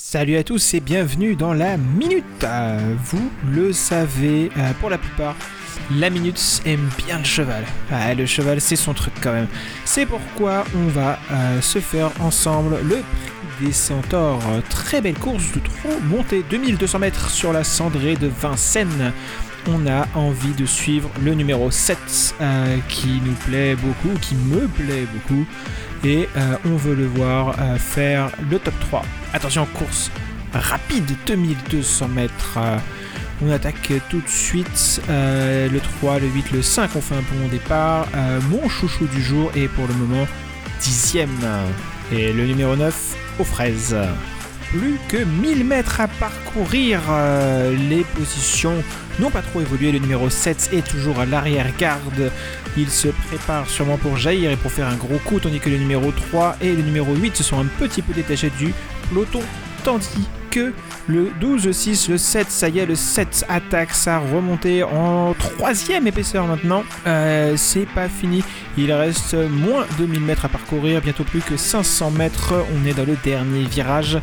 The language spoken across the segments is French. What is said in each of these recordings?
Salut à tous et bienvenue dans la minute. Euh, Vous le savez, euh, pour la plupart, la minute aime bien le cheval. Ah, le cheval, c'est son truc quand même. C'est pourquoi on va euh, se faire ensemble le prix des centaures. Très belle course de trop montée 2200 mètres sur la cendrée de Vincennes. On a envie de suivre le numéro 7 euh, qui nous plaît beaucoup, qui me plaît beaucoup. Et euh, on veut le voir euh, faire le top 3. Attention, course rapide, 2200 mètres. on attaque tout de suite le 3, le 8, le 5. On fait un bon départ. Mon chouchou du jour est pour le moment dixième. Et le numéro 9 aux fraises. Plus que 1000 mètres à parcourir. euh, les positions n'ont pas trop évolué. Le numéro 7 est toujours à l'arrière-garde. Il se prépare sûrement pour jaillir et pour faire un gros coup, tandis que le numéro 3 et le numéro 8 se sont un petit peu détachés du peloton, tandis que le 12, 6, le 7, ça y est, le 7 attaque sa remontée en troisième épaisseur maintenant. Euh, c'est pas fini, il reste moins de 1000 mètres à parcourir, bientôt plus que 500 mètres, on est dans le dernier virage.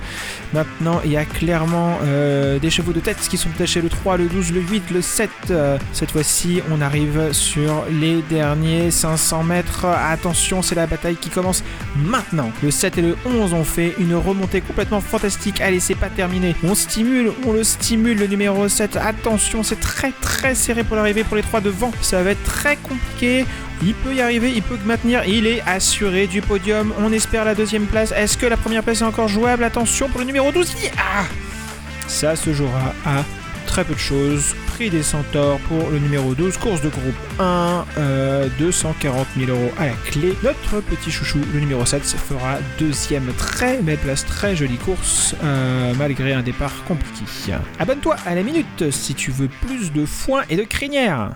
Maintenant, il y a clairement euh, des chevaux de tête qui sont attachés, le 3, le 12, le 8, le 7. Euh, cette fois-ci, on arrive sur les derniers 500 mètres. Attention, c'est la bataille qui commence maintenant. Le 7 et le 11 ont fait une remontée complètement fantastique. Allez, c'est pas On stimule, on le stimule, le numéro 7. Attention, c'est très très serré pour l'arrivée pour les trois devant. Ça va être très compliqué. Il peut y arriver, il peut maintenir. Il est assuré du podium. On espère la deuxième place. Est-ce que la première place est encore jouable? Attention pour le numéro 12. Ah Ça se jouera à très peu de choses. Prix des centaures pour le numéro 12, course de groupe 1, euh, 240 000 euros à la clé. Notre petit chouchou, le numéro 7, se fera deuxième. Très belle place, très jolie course, euh, malgré un départ compliqué. Abonne-toi à la minute si tu veux plus de foin et de crinière.